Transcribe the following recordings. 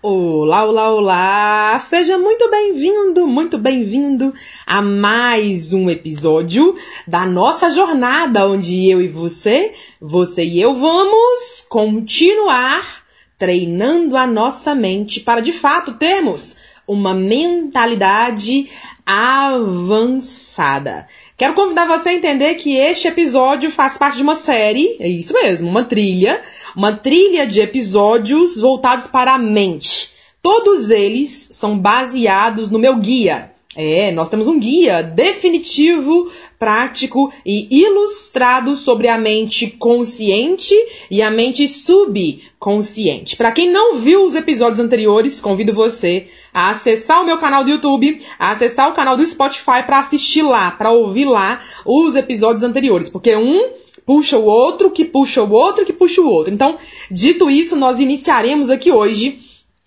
Olá, olá, olá! Seja muito bem-vindo, muito bem-vindo a mais um episódio da nossa jornada, onde eu e você, você e eu vamos continuar treinando a nossa mente para de fato termos uma mentalidade avançada. Quero convidar você a entender que este episódio faz parte de uma série, é isso mesmo, uma trilha, uma trilha de episódios voltados para a mente. Todos eles são baseados no meu guia. É, nós temos um guia definitivo, prático e ilustrado sobre a mente consciente e a mente subconsciente. Para quem não viu os episódios anteriores, convido você a acessar o meu canal do YouTube, a acessar o canal do Spotify para assistir lá, para ouvir lá os episódios anteriores, porque um puxa o outro, que puxa o outro, que puxa o outro. Então, dito isso, nós iniciaremos aqui hoje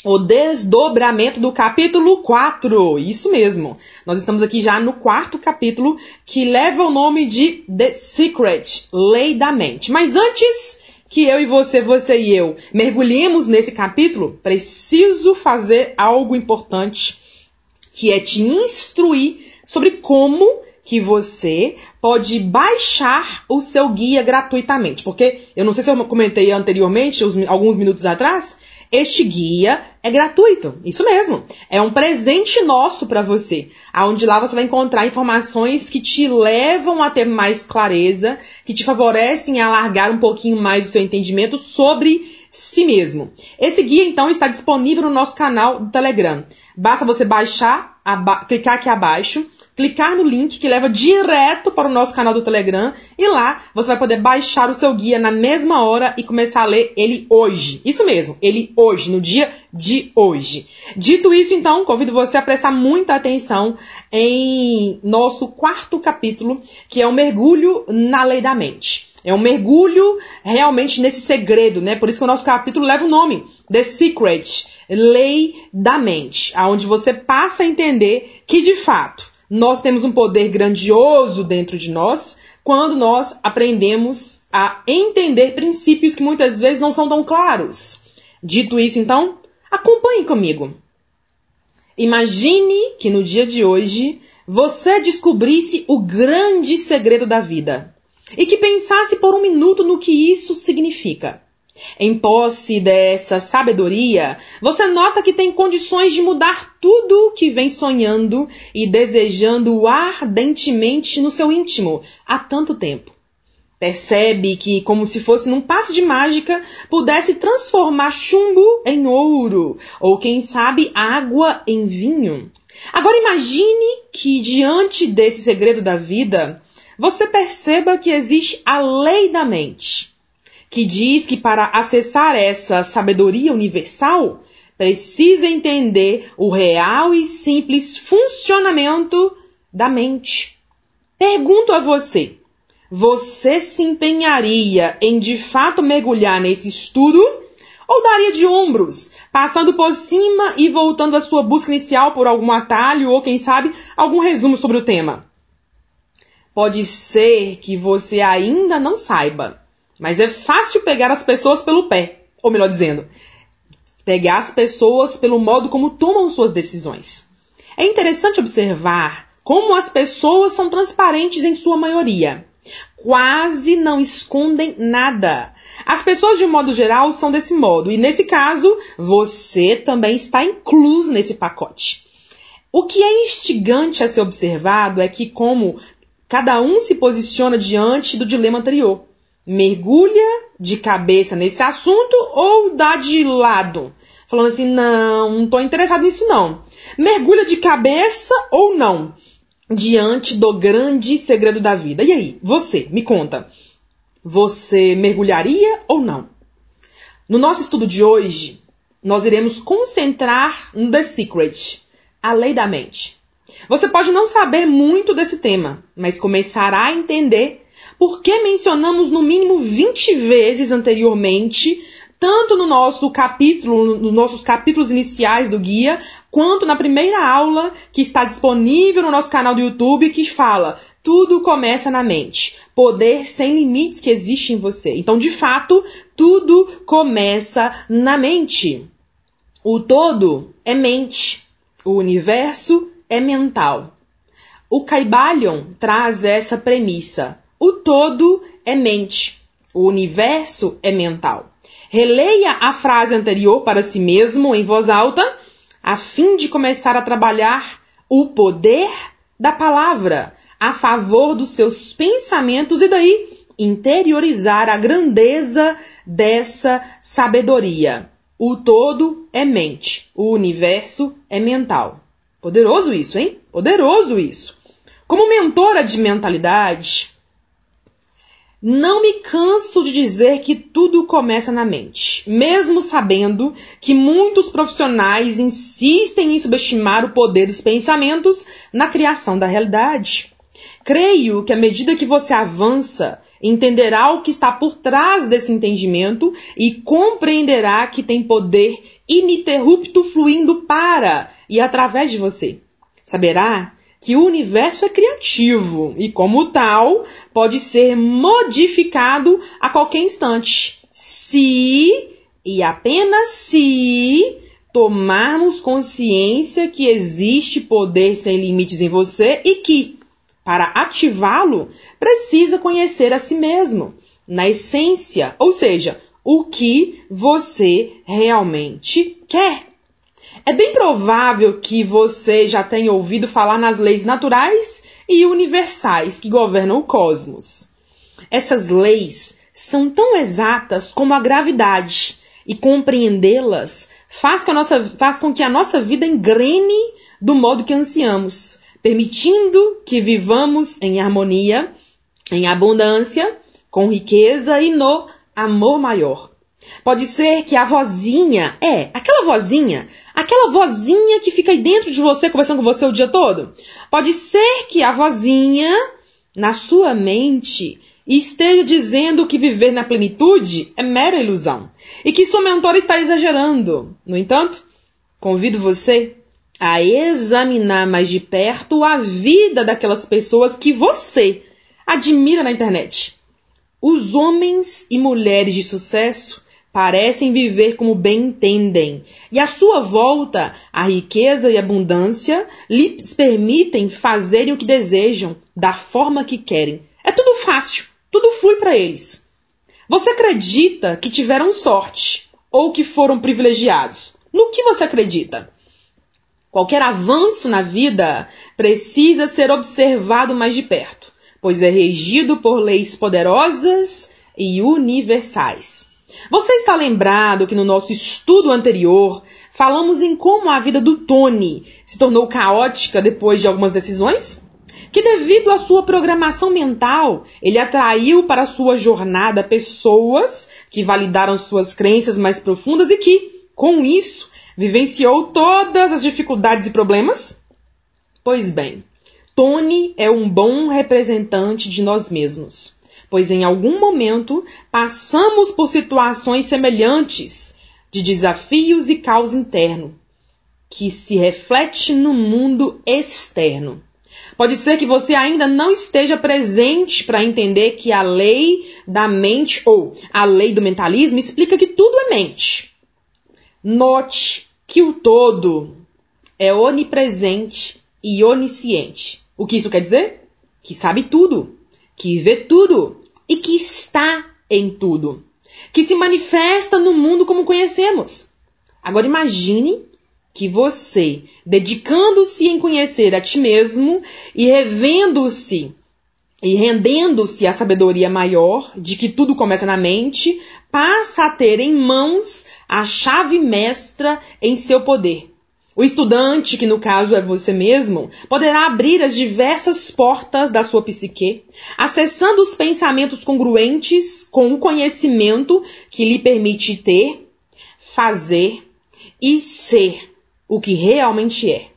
o desdobramento do capítulo 4. Isso mesmo. Nós estamos aqui já no quarto capítulo que leva o nome de The Secret, Lei da Mente. Mas antes que eu e você, você e eu mergulhemos nesse capítulo, preciso fazer algo importante, que é te instruir sobre como que você pode baixar o seu guia gratuitamente. Porque eu não sei se eu comentei anteriormente, alguns minutos atrás, este guia é gratuito, isso mesmo. É um presente nosso para você, aonde lá você vai encontrar informações que te levam a ter mais clareza, que te favorecem a alargar um pouquinho mais o seu entendimento sobre si mesmo. Esse guia então está disponível no nosso canal do Telegram. Basta você baixar, clicar aqui abaixo, clicar no link que leva direto para o nosso canal do Telegram e lá você vai poder baixar o seu guia na mesma hora e começar a ler ele hoje. Isso mesmo, ele hoje, no dia de hoje. Dito isso, então, convido você a prestar muita atenção em nosso quarto capítulo, que é o mergulho na lei da mente. É um mergulho realmente nesse segredo, né? Por isso que o nosso capítulo leva o nome The Secret, Lei da Mente, aonde você passa a entender que de fato nós temos um poder grandioso dentro de nós quando nós aprendemos a entender princípios que muitas vezes não são tão claros. Dito isso, então, acompanhe comigo. Imagine que no dia de hoje você descobrisse o grande segredo da vida e que pensasse por um minuto no que isso significa. Em posse dessa sabedoria, você nota que tem condições de mudar tudo que vem sonhando e desejando ardentemente no seu íntimo há tanto tempo. Percebe que, como se fosse num passe de mágica, pudesse transformar chumbo em ouro, ou quem sabe água em vinho. Agora imagine que, diante desse segredo da vida, você perceba que existe a lei da mente que diz que para acessar essa sabedoria universal, precisa entender o real e simples funcionamento da mente. Pergunto a você: você se empenharia em de fato mergulhar nesse estudo? Ou daria de ombros, passando por cima e voltando à sua busca inicial por algum atalho ou, quem sabe, algum resumo sobre o tema? Pode ser que você ainda não saiba, mas é fácil pegar as pessoas pelo pé. Ou melhor dizendo, pegar as pessoas pelo modo como tomam suas decisões. É interessante observar como as pessoas são transparentes em sua maioria. Quase não escondem nada. As pessoas, de um modo geral, são desse modo. E nesse caso, você também está incluso nesse pacote. O que é instigante a ser observado é que, como cada um se posiciona diante do dilema anterior mergulha de cabeça nesse assunto ou dá de lado? Falando assim, não, não tô interessado nisso não. Mergulha de cabeça ou não? Diante do grande segredo da vida. E aí, você, me conta. Você mergulharia ou não? No nosso estudo de hoje, nós iremos concentrar no The Secret, a lei da mente. Você pode não saber muito desse tema, mas começará a entender porque mencionamos no mínimo 20 vezes anteriormente, tanto no nosso capítulo, nos nossos capítulos iniciais do guia, quanto na primeira aula que está disponível no nosso canal do YouTube que fala tudo começa na mente. Poder sem limites que existe em você. Então, de fato, tudo começa na mente. O todo é mente, o universo é mental. O Caibalion traz essa premissa. O todo é mente, o universo é mental. Releia a frase anterior para si mesmo em voz alta, a fim de começar a trabalhar o poder da palavra a favor dos seus pensamentos e daí interiorizar a grandeza dessa sabedoria. O todo é mente, o universo é mental. Poderoso isso, hein? Poderoso isso. Como mentora de mentalidade, não me canso de dizer que tudo começa na mente, mesmo sabendo que muitos profissionais insistem em subestimar o poder dos pensamentos na criação da realidade. Creio que à medida que você avança, entenderá o que está por trás desse entendimento e compreenderá que tem poder ininterrupto fluindo para e através de você. Saberá que o universo é criativo e, como tal, pode ser modificado a qualquer instante, se e apenas se tomarmos consciência que existe poder sem limites em você e que, para ativá-lo, precisa conhecer a si mesmo, na essência, ou seja, o que você realmente quer. É bem provável que você já tenha ouvido falar nas leis naturais e universais que governam o cosmos. Essas leis são tão exatas como a gravidade e compreendê-las faz, faz com que a nossa vida engrene do modo que ansiamos, permitindo que vivamos em harmonia, em abundância, com riqueza e no amor maior. Pode ser que a vozinha, é, aquela vozinha, aquela vozinha que fica aí dentro de você conversando com você o dia todo. Pode ser que a vozinha, na sua mente, esteja dizendo que viver na plenitude é mera ilusão e que sua mentora está exagerando. No entanto, convido você a examinar mais de perto a vida daquelas pessoas que você admira na internet. Os homens e mulheres de sucesso parecem viver como bem entendem, e à sua volta a riqueza e abundância lhes permitem fazerem o que desejam, da forma que querem. É tudo fácil, tudo flui para eles. Você acredita que tiveram sorte ou que foram privilegiados? No que você acredita? Qualquer avanço na vida precisa ser observado mais de perto, pois é regido por leis poderosas e universais. Você está lembrado que no nosso estudo anterior falamos em como a vida do Tony se tornou caótica depois de algumas decisões? Que devido à sua programação mental, ele atraiu para sua jornada pessoas que validaram suas crenças mais profundas e que, com isso, Vivenciou todas as dificuldades e problemas? Pois bem, Tony é um bom representante de nós mesmos, pois em algum momento passamos por situações semelhantes de desafios e caos interno, que se reflete no mundo externo. Pode ser que você ainda não esteja presente para entender que a lei da mente ou a lei do mentalismo explica que tudo é mente. Note que o todo é onipresente e onisciente. O que isso quer dizer? Que sabe tudo, que vê tudo e que está em tudo, que se manifesta no mundo como conhecemos. Agora imagine que você, dedicando-se em conhecer a ti mesmo e revendo-se e rendendo-se à sabedoria maior de que tudo começa na mente, passa a ter em mãos a chave mestra em seu poder. O estudante, que no caso é você mesmo, poderá abrir as diversas portas da sua psique, acessando os pensamentos congruentes com o conhecimento que lhe permite ter, fazer e ser o que realmente é.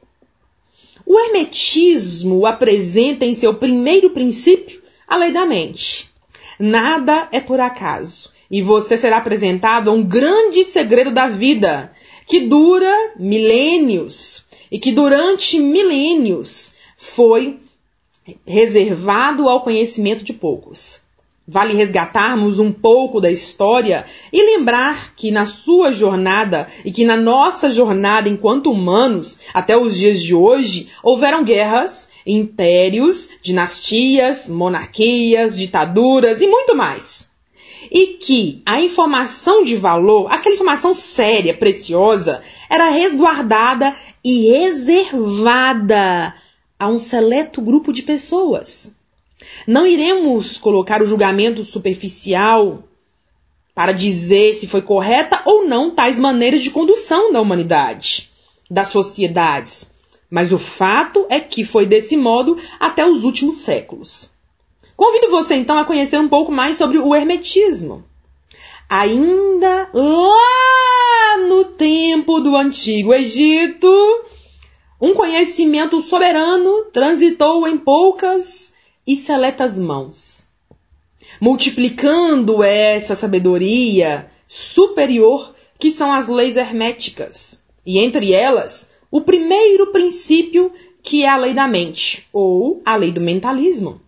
O hermetismo apresenta em seu primeiro princípio a lei da mente. Nada é por acaso, e você será apresentado a um grande segredo da vida, que dura milênios e que durante milênios foi reservado ao conhecimento de poucos. Vale resgatarmos um pouco da história e lembrar que na sua jornada e que na nossa jornada enquanto humanos, até os dias de hoje, houveram guerras, impérios, dinastias, monarquias, ditaduras e muito mais. E que a informação de valor, aquela informação séria, preciosa, era resguardada e reservada a um seleto grupo de pessoas. Não iremos colocar o julgamento superficial para dizer se foi correta ou não tais maneiras de condução da humanidade, das sociedades. Mas o fato é que foi desse modo até os últimos séculos. Convido você então a conhecer um pouco mais sobre o hermetismo. Ainda lá no tempo do antigo Egito, um conhecimento soberano transitou em poucas e seletas mãos, multiplicando essa sabedoria superior que são as leis herméticas, e entre elas, o primeiro princípio que é a lei da mente, ou a lei do mentalismo.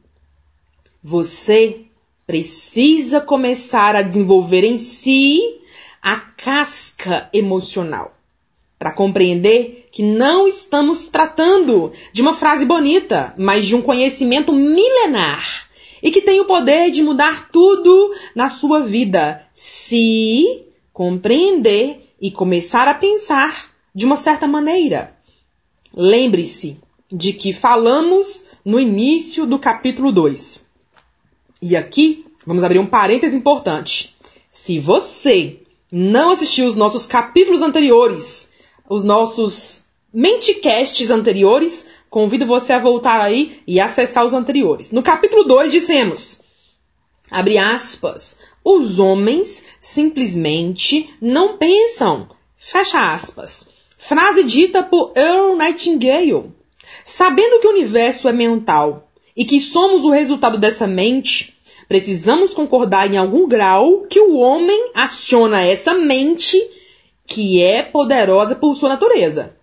Você precisa começar a desenvolver em si a casca emocional para compreender que não estamos tratando de uma frase bonita, mas de um conhecimento milenar e que tem o poder de mudar tudo na sua vida, se compreender e começar a pensar de uma certa maneira. Lembre-se de que falamos no início do capítulo 2. E aqui vamos abrir um parêntese importante. Se você não assistiu os nossos capítulos anteriores, os nossos Mentecasts anteriores, convido você a voltar aí e acessar os anteriores. No capítulo 2 dissemos, abre aspas, os homens simplesmente não pensam, fecha aspas. Frase dita por Earl Nightingale. Sabendo que o universo é mental e que somos o resultado dessa mente, precisamos concordar em algum grau que o homem aciona essa mente que é poderosa por sua natureza.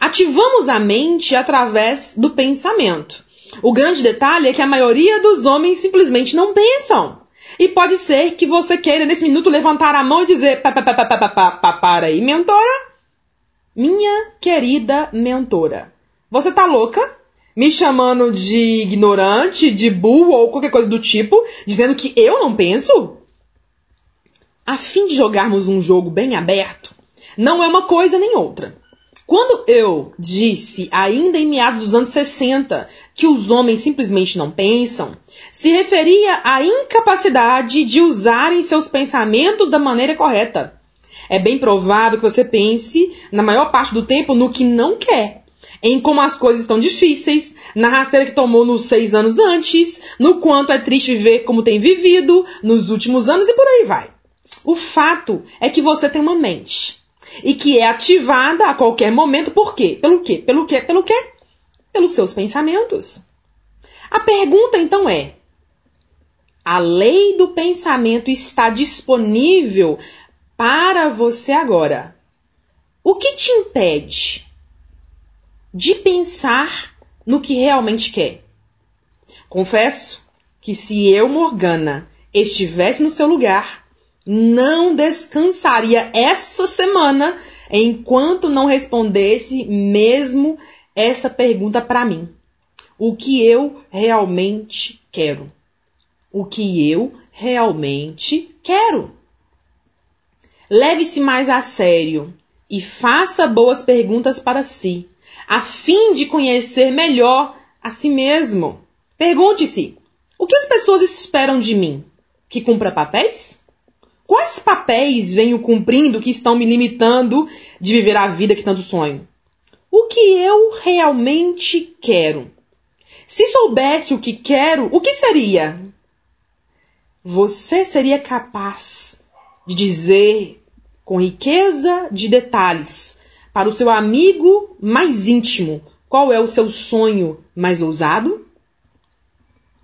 Ativamos a mente através do pensamento. O grande detalhe é que a maioria dos homens simplesmente não pensam. E pode ser que você queira nesse minuto levantar a mão e dizer: para aí, mentora. Minha querida mentora, você tá louca? Me chamando de ignorante, de burro ou qualquer coisa do tipo, dizendo que eu não penso? a fim de jogarmos um jogo bem aberto, não é uma coisa nem outra. Quando eu disse, ainda em meados dos anos 60, que os homens simplesmente não pensam, se referia à incapacidade de usarem seus pensamentos da maneira correta. É bem provável que você pense, na maior parte do tempo, no que não quer, em como as coisas estão difíceis, na rasteira que tomou nos seis anos antes, no quanto é triste viver como tem vivido nos últimos anos e por aí vai. O fato é que você tem uma mente e que é ativada a qualquer momento. Por quê? Pelo quê? Pelo quê? Pelo quê? Pelos seus pensamentos. A pergunta então é: a lei do pensamento está disponível para você agora? O que te impede de pensar no que realmente quer? Confesso que se eu, Morgana, estivesse no seu lugar, não descansaria essa semana enquanto não respondesse mesmo essa pergunta para mim. O que eu realmente quero? O que eu realmente quero? Leve-se mais a sério e faça boas perguntas para si, a fim de conhecer melhor a si mesmo. Pergunte-se: o que as pessoas esperam de mim? Que cumpra papéis? Quais papéis venho cumprindo que estão me limitando de viver a vida que tanto sonho? O que eu realmente quero? Se soubesse o que quero, o que seria? Você seria capaz de dizer com riqueza de detalhes para o seu amigo mais íntimo qual é o seu sonho mais ousado?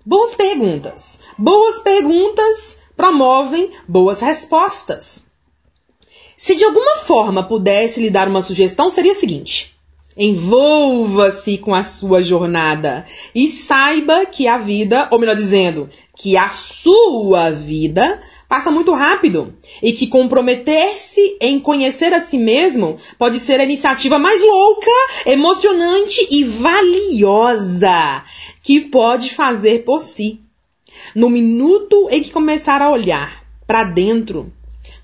Boas perguntas. Boas perguntas promovem boas respostas. Se de alguma forma pudesse lhe dar uma sugestão, seria a seguinte: Envolva-se com a sua jornada e saiba que a vida, ou melhor dizendo, que a sua vida passa muito rápido e que comprometer-se em conhecer a si mesmo pode ser a iniciativa mais louca, emocionante e valiosa que pode fazer por si. No minuto em que começar a olhar para dentro,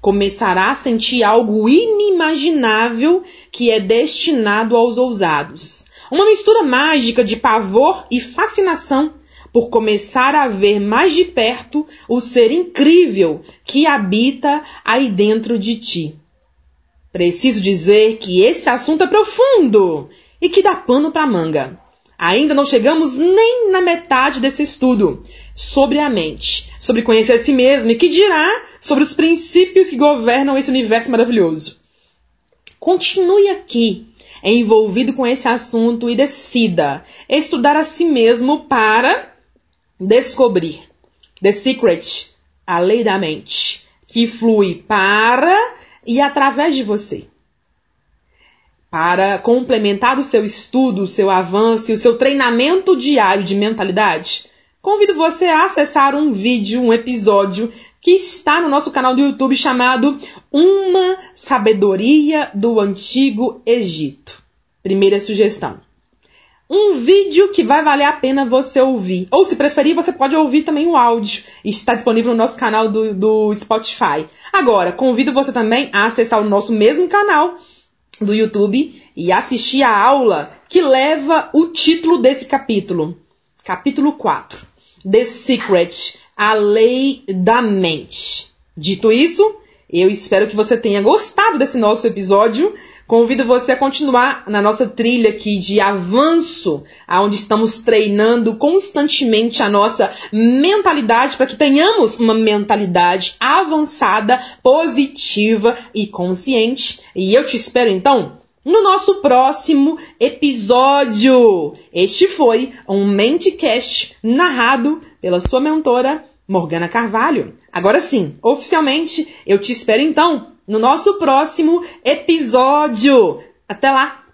começará a sentir algo inimaginável que é destinado aos ousados. Uma mistura mágica de pavor e fascinação por começar a ver mais de perto o ser incrível que habita aí dentro de ti. Preciso dizer que esse assunto é profundo e que dá pano para manga. Ainda não chegamos nem na metade desse estudo sobre a mente, sobre conhecer a si mesmo e que dirá sobre os princípios que governam esse universo maravilhoso. Continue aqui, envolvido com esse assunto e decida estudar a si mesmo para descobrir The Secret, a lei da mente, que flui para e através de você para complementar o seu estudo, o seu avanço e o seu treinamento diário de mentalidade, convido você a acessar um vídeo, um episódio que está no nosso canal do YouTube chamado Uma Sabedoria do Antigo Egito. Primeira sugestão. Um vídeo que vai valer a pena você ouvir. Ou, se preferir, você pode ouvir também o áudio. Está disponível no nosso canal do, do Spotify. Agora, convido você também a acessar o nosso mesmo canal do YouTube e assistir a aula que leva o título desse capítulo. Capítulo 4. The Secret, a lei da mente. Dito isso, eu espero que você tenha gostado desse nosso episódio. Convido você a continuar na nossa trilha aqui de avanço, aonde estamos treinando constantemente a nossa mentalidade para que tenhamos uma mentalidade avançada, positiva e consciente. E eu te espero então no nosso próximo episódio. Este foi um Mentecast narrado pela sua mentora Morgana Carvalho. Agora sim, oficialmente, eu te espero então no nosso próximo episódio. Até lá!